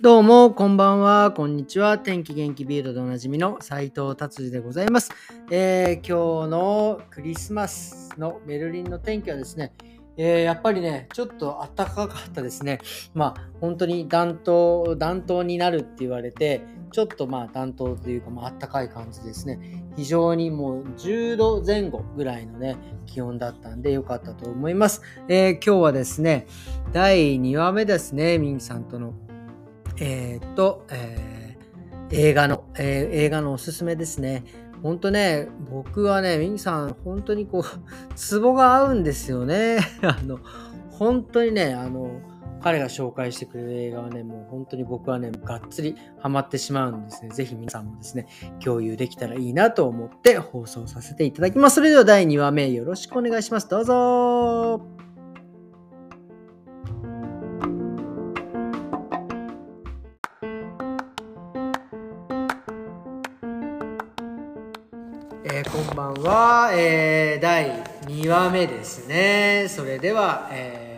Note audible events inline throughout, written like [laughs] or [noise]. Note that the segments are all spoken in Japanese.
どうも、こんばんは、こんにちは。天気元気ビールでおなじみの斉藤達治でございます、えー今日のクリスマスのベルリンの天気はですね、えーやっぱりね、ちょっと暖かかったですね。まあ、本当に暖冬、暖冬になるって言われて、ちょっとまあ暖冬というか、まあ暖かい感じですね。非常にもう10度前後ぐらいのね、気温だったんで良かったと思います。えー今日はですね、第2話目ですね、ミンさんとの。えーっと、えー映画の、え映画のおすすめですね。ほんとね、僕はね、ミンさん、本当にこう、ツボが合うんですよね。[laughs] あの、本当にね、あの、彼が紹介してくれる映画はね、もう本当に僕はね、がっつりハマってしまうんですね。ぜひ皆さんもですね、共有できたらいいなと思って放送させていただきます。それでは第2話目よろしくお願いします。どうぞえーこんばんは、えー第2話目ですね。それでは、えー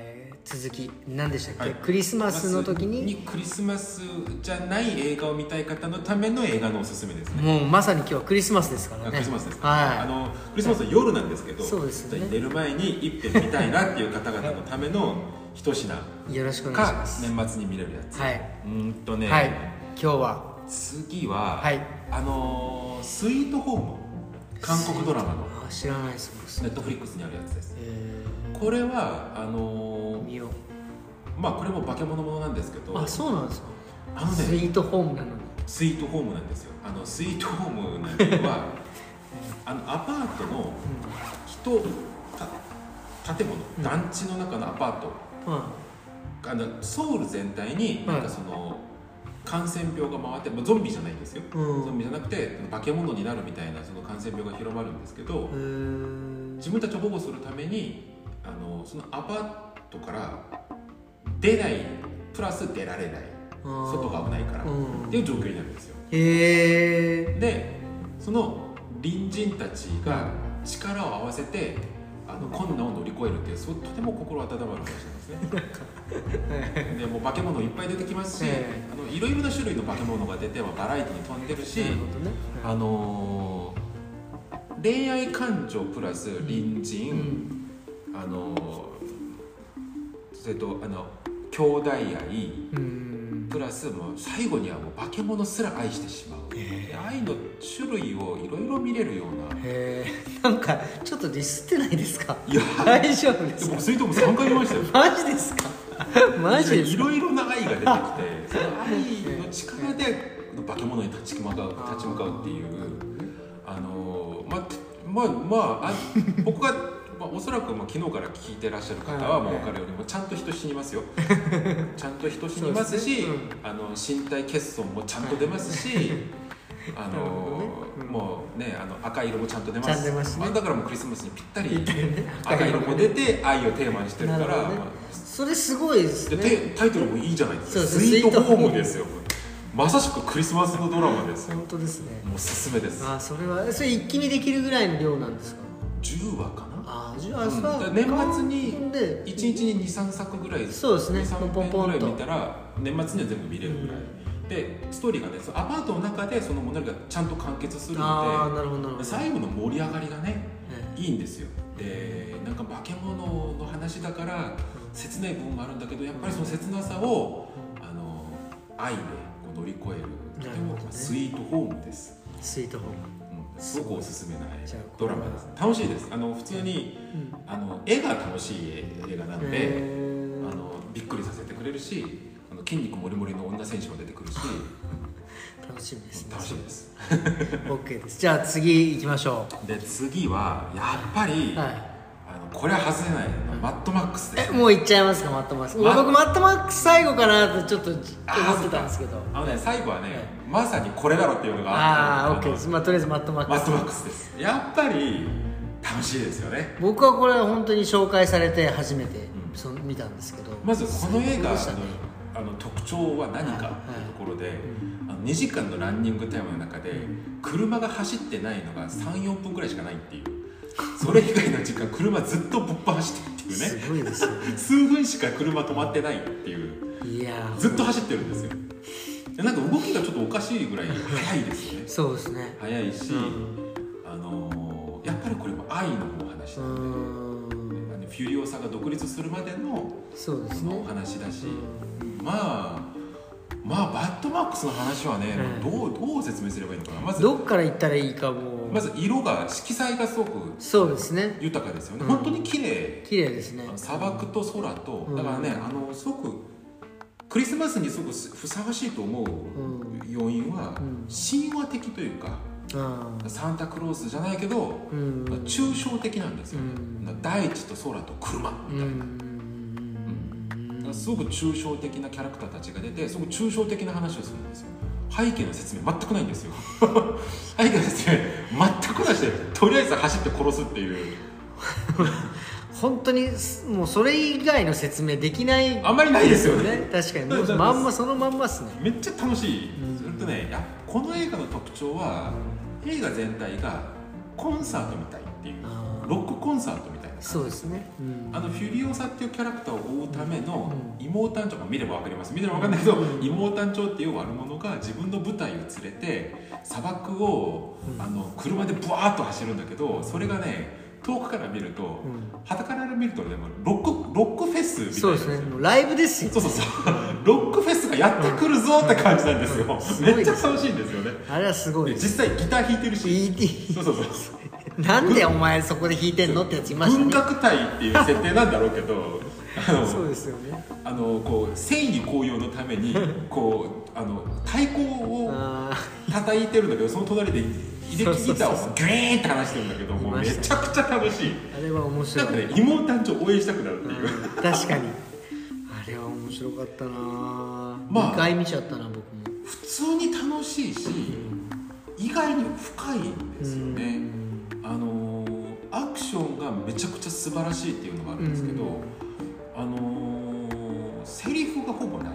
続き、何でしたっけ、はいクリスマスの時に、クリスマスじゃない映画を見たい方のための映画のおすすめですね。もうまさに今日はクリスマスですからね。あクリスマスです、はい。あのクリスマスは夜なんですけど、そうですよね寝る前に一遍見たいなっていう方々のための一品よろしくお願いしかます。年末に見れるやつ。はい。うーんとね、はい。今日は、次は、はいあのースイートホーム韓国ドラマのあ知らないですネットフリックスにあるやつです。えこれはあのーー、見よう。まあこれも化け物ものなんですけど、あ、そうなんですか。あのねスイートホームなのに。スイートホームなんですよあのスイートホームは [laughs] あのアパートの人た建物、うん団地の中のアパートうん。あのソウル全体になんかその、感染病が回って、まあ、ゾンビじゃないんですよ、うん。ゾンビじゃなくて化け物になるみたいなその感染病が広まるんですけど、えー。自分たちを保護するためにあのそのアパートから出ないプラス出られない外が危ないから、うん。っていう状況になるんですよ。へえでその隣人たちが力を合わせてあの困難を乗り越えるっていうそうとても心温まる話なんですね [laughs] でもう化け物いっぱい出てきますし、えあのいろいろな種類の化け物が出てはバラエティに飛んでるし。あのー恋愛感情プラス隣人、うん。あのーそれとあの兄弟愛うん。プラスもう最後にはもう化け物すら愛してしまう、愛の種類をいろいろ見れるような。へえ。[laughs] なんか、ちょっとディスってないですか？いや。大丈夫でですか？僕スイートも3回見ましたよ。[laughs] マジですか？[laughs] マジですか？いろいろな愛が出てきてその愛の力で化け物に立ち向かう立ち向かうっていうあのままあまああ僕が、まあ、おそらくまあ昨日から聞いてらっしゃる方はもう分かるようにちゃんと人死にますよ。ちゃんと人死にますしそうですね。あの身体欠損もちゃんと出ますしあなるほどのね。うん。もうねあの赤色もちゃんと出ます。ね。あだからもうクリスマスにぴったり赤色も出て愛をテーマにしてるからまあそれすごいですタイトルもいいじゃないですか。スイートホームですよ。まさしくクリスマスのドラマですよ。本当ですね。もうおすすめです。あそれはそれ一気見できるぐらいの量なんですか？10話かな？あじゃあ、うん。年末にで1日に23作ぐらいそうですね。23ポンポンポンと編ぐらい見たら年末には全部見れるぐらい、でストーリーがねそのアパートの中でその物語がちゃんと完結するので最後の盛り上がりがねえいいんですよ。でなんか化け物の話だから切ない部分もあるんだけどやっぱりその切なさをあの愛でこう乗り越えるとてもスイートホームです、えスイートホーム。うん、すごくおすすめなドラマです楽しいです。あの普通にうん。あの絵が楽しい映画なので、あのびっくりさせてくれるし筋肉もりもりの女選手も出てくるし。楽しみですね。楽しいです。OK です。じゃあ次行きましょで次はやっぱり、うはい。あのこれは外せないのマッドマックスで。すえもう行っちゃいますかマッドマックス。ま僕マッドマックス最後かなとちょっと思ってたんですけど。あのね最後はね、はい。まさにこれだろっていうのがああ OK です。まあとりあえずマッドマックスマッドマックスです。やっぱり楽しいですよね。僕はこれ本当に紹介されて初めてうん。その見たんですけど。まずこの映画最高でしたねあの特徴は何かっていうところで、あの2時間のランニングタイムの中で車が走ってないのが34分くらいしかないっていう。それ以外の時間車ずっとぶっ放してるっていうね。すごいですよね。数分しか車止まってないっていう。いやー。ずっと走ってるんですよ。でなんか動きがちょっとおかしいぐらい速いですよね。そうですね。速いし、うん。あのーやっぱりこれも愛のお話うなんで、フュリオサが独立するまでのそうですね。話だし、うまあまあバッドマックスの話はね、うん。どうどう説明すればいいのかな。まずどっから行ったらいいかも。まず色が色彩がすごくそうですね。豊かですよね、うん。本当に綺麗。綺麗ですね。砂漠と空と。うん。だからね、あのすごくクリスマスにすごくふさわしいと思う要因は、うん。神話的というかあサンタクロースじゃないけど、ーうん。抽象的なんですよ、うん。大地と空と車みたいな、すごく抽象的なキャラクターたちが出てすごく抽象的な話をするんですよ。背景の説明全くないんですよ。[laughs] 背景の説明全くなしでとりあえず走って殺すっていう。[laughs] 本当にもうそれ以外の説明できない。あんまりないですよね。確かに。[laughs] もうまんまそのまんまっすね。めっちゃ楽しい、うん。それとねやこの映画の特徴は映画全体がコンサートみたいっていうンサートみたいな。そうですね、うん。あのフュリオサっていうキャラクターを追うためのう妹団長も見れば分かります。見れば分かんないけどうん。妹団長っていう悪者が自分の部隊を連れて砂漠をうん。あの車でブワーッと走るんだけどそれがね遠くから見るとうん。傍から見るとねもうロックロックフェスみたいなそうですね。ライブですよ。そうそうそう。ロックフェスがやってくるぞって感じなんですよ。すごいめっちゃ楽しいんですよね。あれはすごい。でです実際ギター弾いてるし。そうそうそう [laughs] なんでお前そこで弾いてんのってやついましたね。文学隊っていう設定なんだろうけど [laughs] そうですよね。あのこう戦意高揚のためにこうあの太鼓をあ叩いてるんだけどその隣でイデキギターをグイーンって話してるんだけどもうめちゃくちゃ楽しい。ーあれは面な白い。んかね妹団長応援したくなるっていう。うん。確かに。あれは面白かったな。まあ。2回見ちゃったな僕も。普通に楽しいし意外に深いんですよねあのーアクションがめちゃくちゃ素晴らしいっていうのがあるんですけど、うん。あのーセリフがほぼない。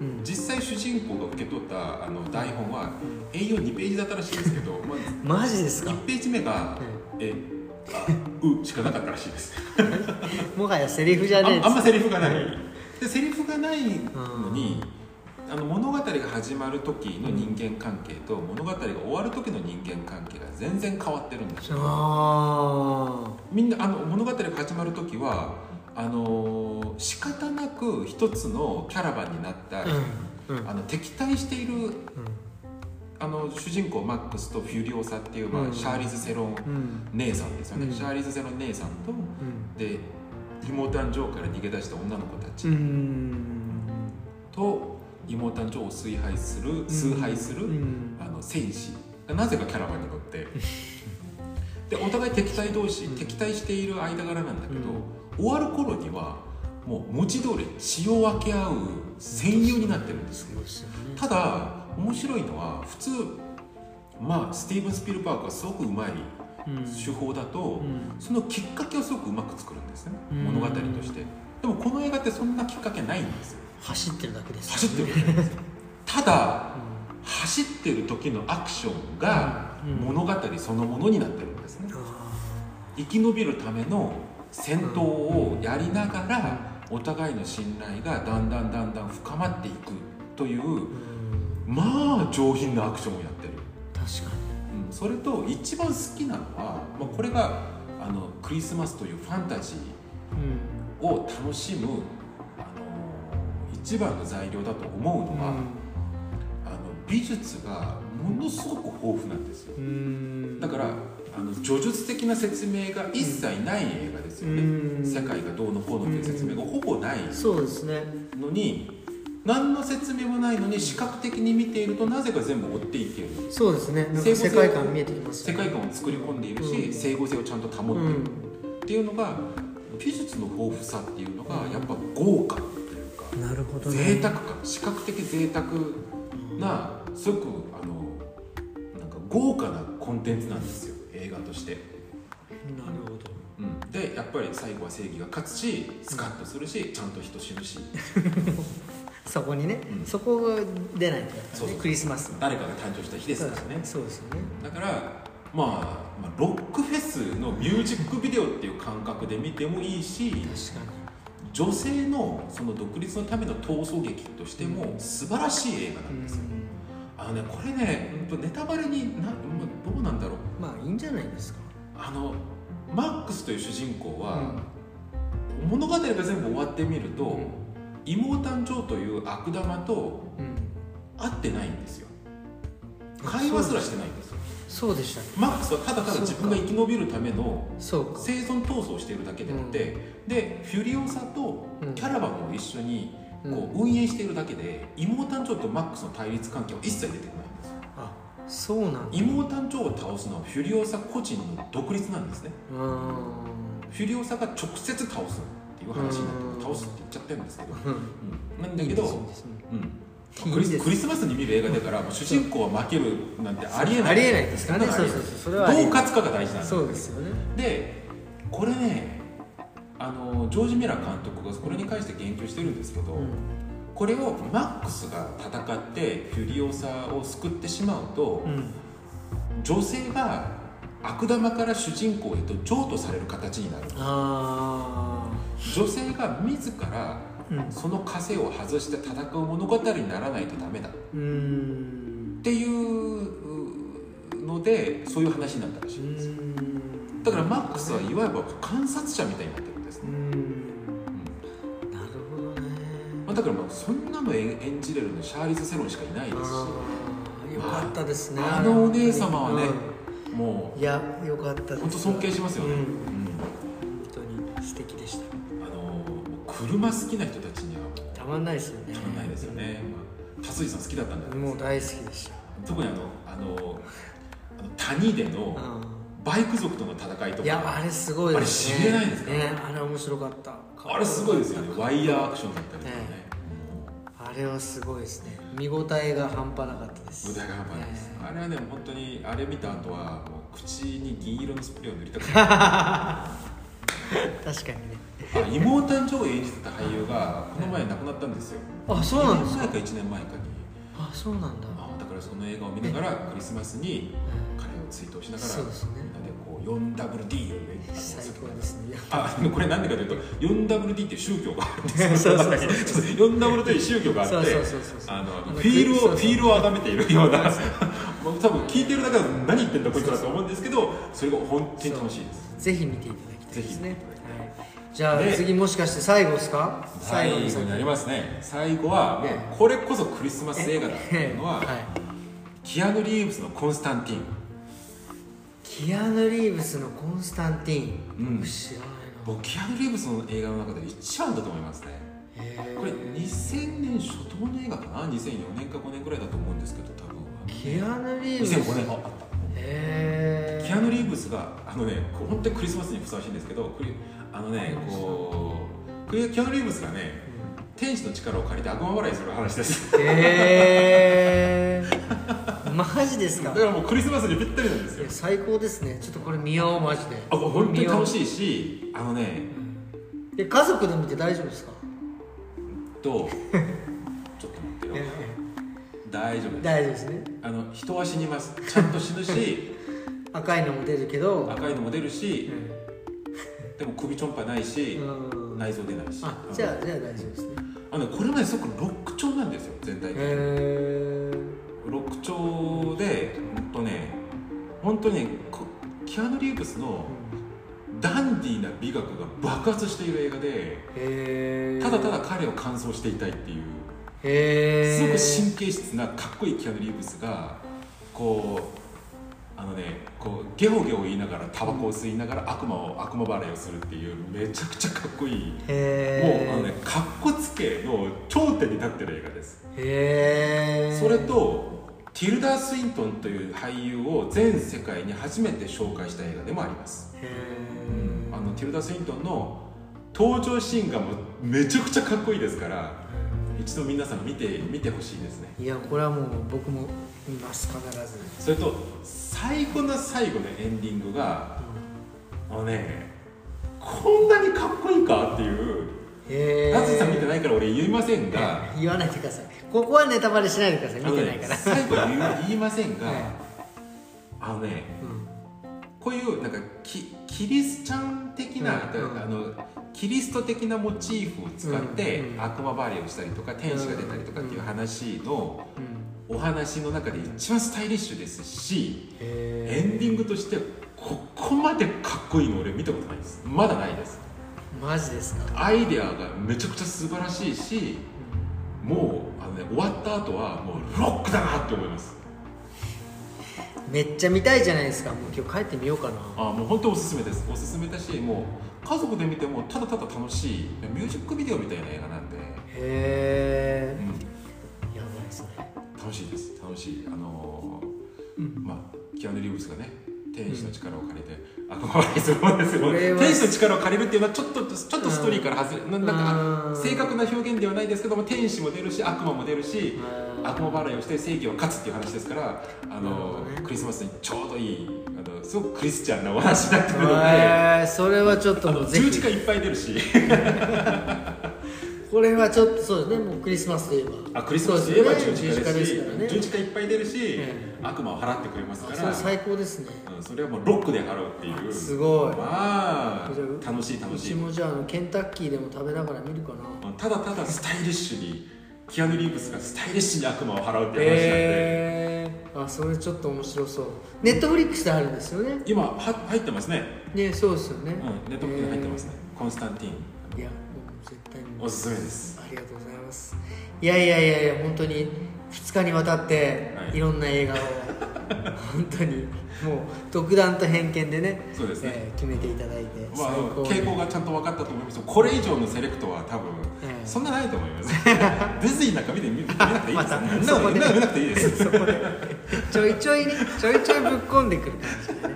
うん。実際主人公が受け取ったあの台本は A42 ページだったらしいんですけど、[laughs] まマジですか？1ページ目が「えあう」しかなかったらしいです。[laughs] もはやセリフじゃねえああんまセリフがない。でセリフがないのにうあの物語が始まる時の人間関係と物語が終わる時の人間関係が全然変わってるんですよ。あみんなあの物語が始まる時はあのー仕方なく一つのキャラバンになった、あうん。うん。あの敵対しているうあの主人公マックスとフュリオサっていう、まあうん。シャーリーズ・セロン姉さんですよね、うん。シャーリーズ・セロン姉さんとうん。で妹誕生から逃げ出した女の子たち。うん。と妹誕生を崇拝する崇拝する、うん。あの戦士がなぜかキャラバンに乗って。[laughs] でお互い敵対同士、うん。敵対している間柄なんだけど、終わる頃にはもう文字通り血を分け合う戦友になってるんですよ。ね。ただ面白いのは普通まあスティーブン・スピルバーグがすごくうまいうん。手法だと、うん。そのきっかけをすごくうまく作るんですね、うん。物語として。でもこの映画ってそんなきっかけないんですよ走ってるだけです。走ってるだけなんです。よただ走ってる時のアクションがうん物語そのものになってるんですね。あ生き延びるための戦闘をやりながらお互いの信頼がだんだんだんだん深まっていくというまあ上品なアクションをやってる、確かうん、それと一番好きなのは、まあ、これがあのクリスマスというファンタジにーを楽しむ一番の材料だと思うのは、あの美術がものすごく豊富なんですよ。うん。うんだからあの叙述的な説明が一切ない映画ですよね、うん。世界がどうのこうのっていう説明がほぼないそうですね。のに何の説明もないのに視覚的に見ているとなぜか全部追っていける。そうですね。世界観見えてきます世界観を作り込んでいるし、うん。整合性をちゃんと保っている、うん。っていうのが美術の豊富さっていうのがやっぱ豪華なるほどね。贅沢感視覚的贅沢なすごくあのなんか豪華なコンテンツなんですよ映画として、なるほど。うん、でやっぱり最後は正義が勝つしスカッとするしちゃんと人死ぬし。[laughs] そこにね、うん。そこが出ないとやっぱそうそうねクリスマスの。誰かが誕生した日ですからね。そうですよね。だからまあ、まあ、ロックフェスのミュージックビデオっていう感覚で見てもいいし確か女性のその独立のための闘争劇としても素晴らしい映画なんにですよ、あのねこれねネタバレになまあどうなんだろう。まあいいんじゃないですか。あのマックスという主人公は、物語が全部終わってみると、妹誕生という悪玉とうん。うん会ってないんですよ。会話すらしてないんですよそうでしたっけマックスはただただ自分が生き延びるための生存闘争をしているだけであって、でフュリオサとうん。キャラバンも一緒にうん。こう運営しているだけで、妹誕生とマックスの対立関係は一切出てこないんですよ。あそうなんだ。妹誕生を倒すのはフュリオサ個人の独立なんですね。フュリオサが直接倒すっていう話になってうん。倒すって言っちゃってるんですけど、うん。うん。なんだけどうんクリスクリスマスに見る映画だから、主人公は負けるなんてありえない。ありえないですからね。そうそうそう。それはどう勝つかが大事なんですそうですよね。でこれねあのジョージ・ミラー監督がこれに関して言及してるんですけど、うん。これをマックスが戦ってフュリオサを救ってしまうと、うん。女性が悪玉から主人公へと譲渡される形になる。あ女性が自らその枷を外して戦う物語にならないとダメだ。っていうのでそういう話になったらしいんです。よん。だからマックスはいわば観察者みたいになってるんです。ね、なるほどね。まあ、だからまあそんなの演演じれるのシャーリーズ・セロンしかいないですし。よかったですね。あのお姉様はねもうんいやよかったです。う本当尊敬しますよね、うん車好きな人たちには。たまんないですよね。たまんないですよね、まあ、達治さん好きだったんだもう大好きでした特にあのあのあの谷でのうバイク族との戦いとか。んいやあれすごいですね。あれしびれないですか？ねあれ面白かった。あれすごいですよね。ワイヤーアクションだったりとかね。ね。あれはすごいですね。見応えが半端なかったです。舞台が半端ないです、ね。あれはね本当にあれ見た後はもう口に銀色のスプレーを塗りたくなる。[laughs] 確かに妹誕生を演じてた俳優がこの前亡くなったんですよ。あそうなんです2か年前か1年前かに。あそうなんだ。あだからその映画を見ながらクリスマスに彼を追悼しながらそうですね。みんなでこう 4WD をね最高ですね。あこれなんでかというと 4WD っていう宗教があるんですよ。[laughs] そうそうそう 4WD という [laughs] 宗教があってフィールをフィールを崇めているような。[laughs] 多分聞いてるだけだと何言ってんだこいつだと思うんですけどそれが本当に楽しいです。ぜひ見ていただきたいですね。はいじゃあで次もしかして最後ですか？最後のになりますね。最後はね。これこそクリスマス映画だっていうのははい。キアヌ・リーブスの「コンスタンティン」キアヌ・リーブスのコンスタンティン、うん。僕知らないな。僕キアヌ・リーブスの映画の中で一番だと思いますね。これ2000年初頭の映画かな？2004年か5年くらいだと思うんですけど多分キアヌ・リーブス。2005年。ああった。へえキアヌ・リーブスがあのねこう本当にクリスマスにふさわしいんですけどクリあのねこうクリキアヌ・リーブスがね天使の力を借りて悪魔笑いする話です。へえマジですか？だからもうクリスマスにぴったりなんですよ。最高ですね。ちょっとこれ見ようマジで。あ本当に楽いしいしあのねで家族で見て大丈夫ですか？とちょっと待ってよ。大丈夫です。大丈夫ですね。あの人は死にます。ちゃんと死ぬし [laughs] 赤いのも出るけど。赤いのも出るしでも首ちょんぱないしうん。内臓出ないし。あじゃあじゃあ大丈夫ですね。あのねこれまですごくロック調なんですよ全体的に。へロック調でほんとね本当にねこキアヌ・リーブスのダンディーな美学が爆発している映画でえただただ彼を完走していたいっていう。すごく神経質なかっこいいキアヌ・リーブスがこうあのねこうゲホゲホ言いながらタバコを吸いながら悪魔を悪魔払いをするっていうめちゃくちゃかっこいい。もうあのねかっこつけの頂点に立ってる映画です。へえそれとティルダー・スウィントンという俳優を全世界に初めて紹介した映画でもあります、へあのティルダー・スウィントンの登場シーンがもうめちゃくちゃかっこいいですから一度皆さん見て見てほしいですね。えいやこれはもう僕も見ます必ず。それと最後の最後のエンディングがあのねこんなにかっこいいかっていうへえ達治さん見てないから俺言いませんが [laughs] 言わないでください。ここはネタバレしないでください。見てないから、ね最後言い言いませんが、はい。あのねこういうなんかキキリスチャン的な、うんうん。あのキリスト的なモチーフを使って、うんうん悪魔バレーをしたりとか天使が出たりとかっていう話のうんお話の中で一番スタイリッシュですしへエンディングとしてここまでかっこいいの俺見たことないです。まだないです。ーマジですか、アイデアがめちゃくちゃ素晴らしいしもうあの、ね、終わった後はもうロックだなって思います。めっちゃ見たいじゃないですか。もう今日帰ってみようかな。あもう本当おすすめです。おすすめだしもう家族で見てもただただ楽しい。ミュージックビデオみたいな映画なんで、へえうん、楽しいです。楽しい。あのーうん。まあキアヌ・リーブスがね天使の力を借りて、あこれすごいですよ天使の力を借りるっていうのはちょっとちょっとストーリーから外れ、ななんうんか正確な表現ではないですけども天使も出るし悪魔も出るしうん。悪魔払いをして正義を勝つっていう話ですからあのどね。クリスマスにちょうどいいあのすごくクリスチャンなお話になってくるので、えーそれはちょっと十字架いっぱい出るし [laughs] これはちょっとそうですねもうクリスマスといえば。あクリスマスといえば十字架ですからね。十字架いっぱい出るし、え悪魔を払ってくれますから。それ最高ですね。うんそれはもうロックで払うっていう。すごい。まあ楽しい楽うしい。ちもじゃあケンタッキーでも食べながら見るかな。ただただスタイリッシュにキアヌ・リーブスがスタイリッシュに悪魔を払うっていう話なんで、へえー、あそれちょっと面白そう。ネットフリックスであるんですよね。今は入ってますね、ねそうですよね、うん、ネットフリックス入ってますね、コンスタンティンいや僕絶対おすすめです。ありがとうございます。いやいやいやいや本当に2日にわたってはい。いろんな映画を [laughs] 本当にもう独断と偏見でねそうですね。えー決めていただいてまあ、傾向がちゃんと分かったと思います。これ以上のセレクトは多分、ええ。そんなないと思います。ディズニーなんか見て見見なくていいです。よ、またそんなの見なくていいで [laughs] ちょいちょいねちょいちょいぶっ込んでくる感じでね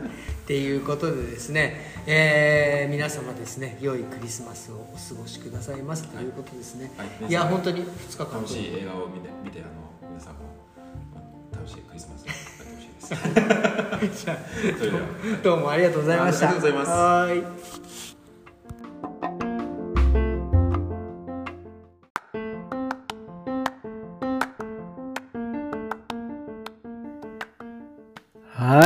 っていうことでですね、えー皆様ですね良いクリスマスをお過ごしくださいませということですね、はい。い、や本当に2日間。楽しい映画を見て見てあの皆さんも楽しいクリスマスをやってほしいですじゃあどうもありがとうございました。ありがとうございます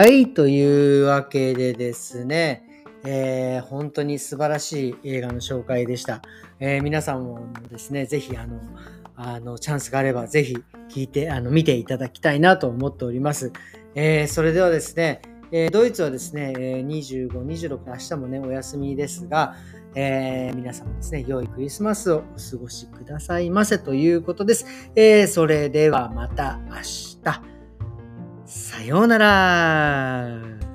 はい、というわけでですね、えー本当に素晴らしい映画の紹介でした。えー皆さんもですね、ぜひあの、あの、チャンスがあればぜひ聞いて、あの、見ていただきたいなと思っております。えーそれではですね、えドイツはですね、え25、26、明日もね、お休みですが、えー皆様ですね、良いクリスマスをお過ごしくださいませということです。えそれではまた明日。さようなら。